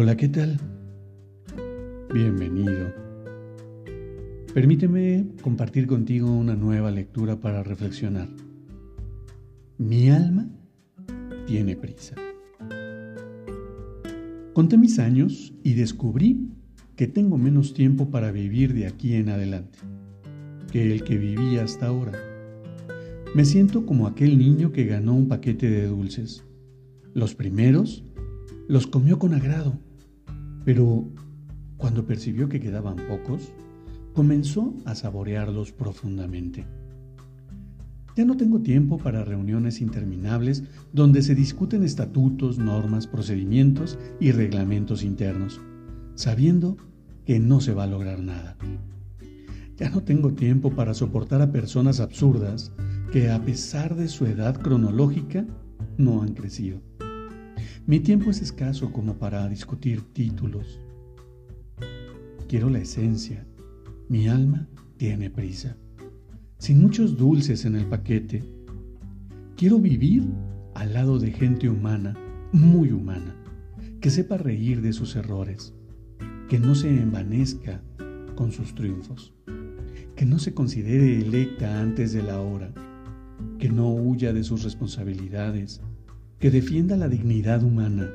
Hola, ¿qué tal? Bienvenido. Permíteme compartir contigo una nueva lectura para reflexionar. Mi alma tiene prisa. Conté mis años y descubrí que tengo menos tiempo para vivir de aquí en adelante que el que vivía hasta ahora. Me siento como aquel niño que ganó un paquete de dulces. Los primeros los comió con agrado, pero cuando percibió que quedaban pocos, comenzó a saborearlos profundamente. Ya no tengo tiempo para reuniones interminables donde se discuten estatutos, normas, procedimientos y reglamentos internos, sabiendo que no se va a lograr nada. Ya no tengo tiempo para soportar a personas absurdas que a pesar de su edad cronológica no han crecido. Mi tiempo es escaso como para discutir títulos. Quiero la esencia. Mi alma tiene prisa. Sin muchos dulces en el paquete. Quiero vivir al lado de gente humana, muy humana, que sepa reír de sus errores, que no se envanezca con sus triunfos, que no se considere electa antes de la hora, que no huya de sus responsabilidades, que defienda la dignidad humana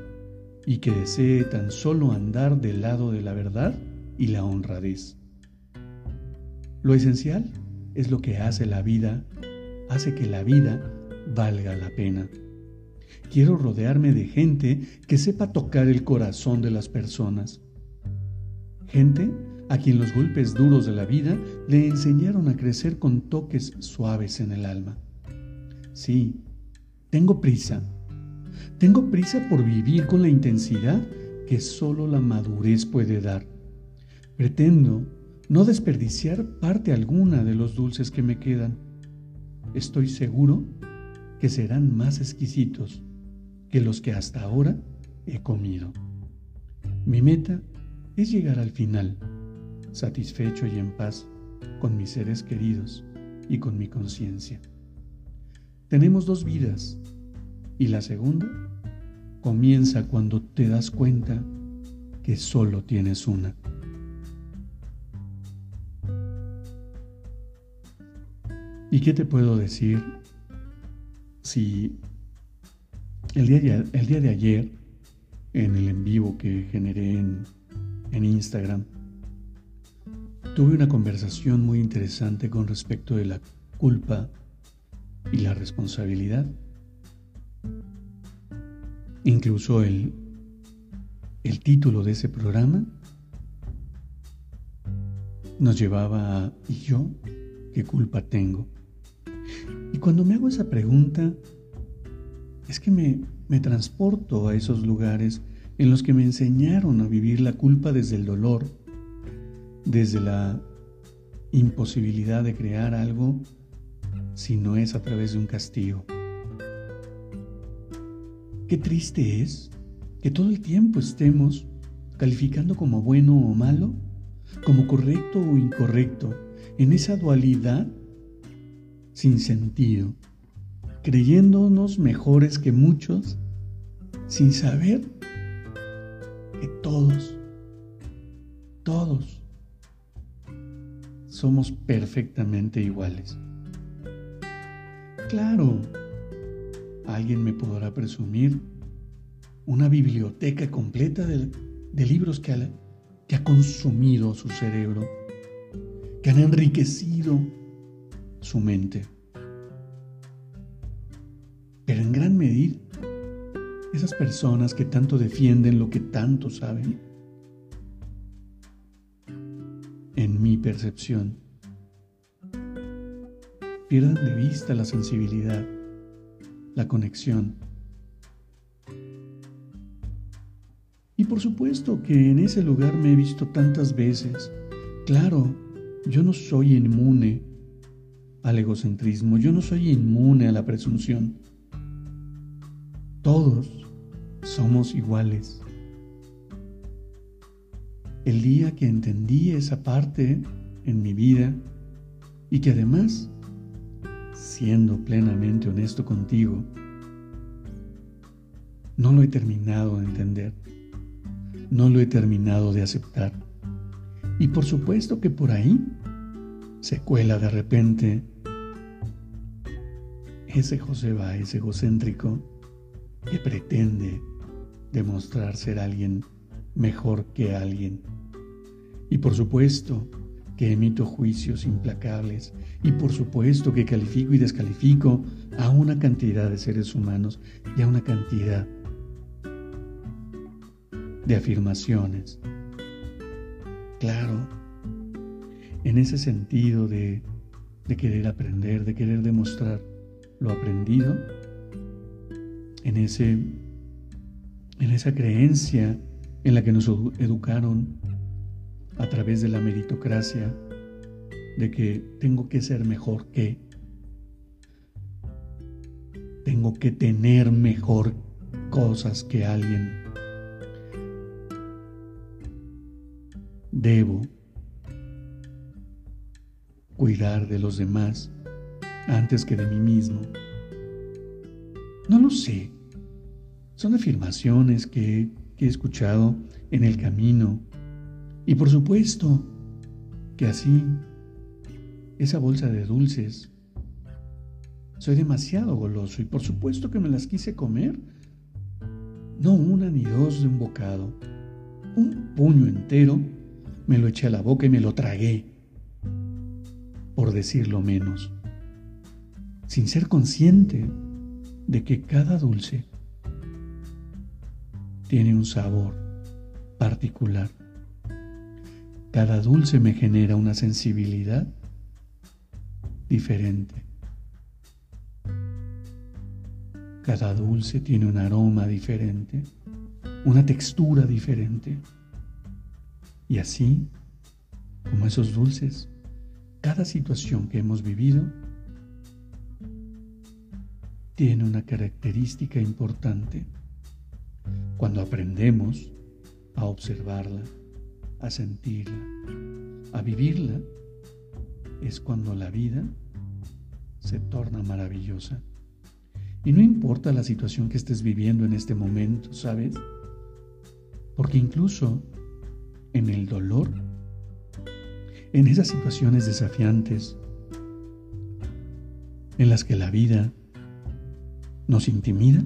y que desee tan solo andar del lado de la verdad y la honradez. Lo esencial es lo que hace la vida, hace que la vida valga la pena. Quiero rodearme de gente que sepa tocar el corazón de las personas. Gente a quien los golpes duros de la vida le enseñaron a crecer con toques suaves en el alma. Sí, tengo prisa tengo prisa por vivir con la intensidad que solo la madurez puede dar. Pretendo no desperdiciar parte alguna de los dulces que me quedan. Estoy seguro que serán más exquisitos que los que hasta ahora he comido. Mi meta es llegar al final, satisfecho y en paz con mis seres queridos y con mi conciencia. Tenemos dos vidas y la segunda comienza cuando te das cuenta que solo tienes una. ¿Y qué te puedo decir si el día de, el día de ayer, en el en vivo que generé en, en Instagram, tuve una conversación muy interesante con respecto de la culpa y la responsabilidad? Incluso el, el título de ese programa nos llevaba a ¿y yo qué culpa tengo? Y cuando me hago esa pregunta, es que me, me transporto a esos lugares en los que me enseñaron a vivir la culpa desde el dolor, desde la imposibilidad de crear algo si no es a través de un castigo. Qué triste es que todo el tiempo estemos calificando como bueno o malo, como correcto o incorrecto, en esa dualidad sin sentido, creyéndonos mejores que muchos, sin saber que todos, todos somos perfectamente iguales. Claro, Alguien me podrá presumir una biblioteca completa de, libros que ha, que ha consumido su cerebro, que han enriquecido su mente. Pero en gran medida, esas personas que tanto defienden lo que tanto saben, en mi percepción. Pierdan de vista la sensibilidad, la conexión. Y por supuesto que en ese lugar me he visto tantas veces. Claro, yo no soy inmune al egocentrismo, yo no soy inmune a la presunción. Todos somos iguales. El día que entendí esa parte en mi vida y que además, siendo plenamente honesto contigo, no lo he terminado de entender, no lo he terminado de aceptar. Y por supuesto que por ahí se cuela de repente ese José ese egocéntrico que pretende demostrar ser alguien mejor que alguien. Y por supuesto que emito juicios implacables y por supuesto que califico y descalifico a una cantidad de seres humanos y a una cantidad de afirmaciones. Claro, en ese sentido de, querer aprender, de querer demostrar lo aprendido, en, ese, en esa creencia en la que nos educaron a través de la meritocracia, de que tengo que ser mejor que, tengo que tener mejor cosas que alguien. Debo cuidar de los demás antes que de mí mismo. No lo sé. Son afirmaciones que, he escuchado en el camino. Y por supuesto que así, esa bolsa de dulces, soy demasiado goloso y por supuesto que me las quise comer. No una ni dos de un bocado. Un puño entero me lo eché a la boca y me lo tragué, por decirlo menos, sin ser consciente de que cada dulce tiene un sabor particular. Cada dulce me genera una sensibilidad diferente. Cada dulce tiene un aroma diferente, una textura diferente. Y así, como esos dulces, cada situación que hemos vivido tiene una característica importante. Cuando aprendemos a observarla, a sentirla, a vivirla, es cuando la vida se torna maravillosa. Y no importa la situación que estés viviendo en este momento, ¿sabes? Porque incluso en el dolor, en esas situaciones desafiantes, en las que la vida nos intimida,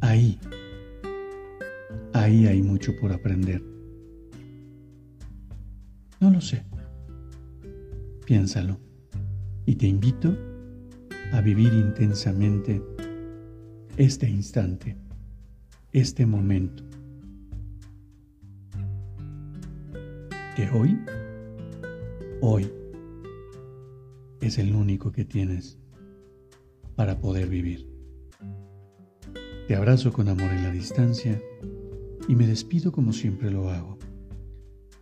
ahí, ahí hay mucho por aprender. No lo sé. Piénsalo y te invito a vivir intensamente este instante, este momento. Que hoy, hoy, es el único que tienes para poder vivir. Te abrazo con amor en la distancia y me despido como siempre lo hago.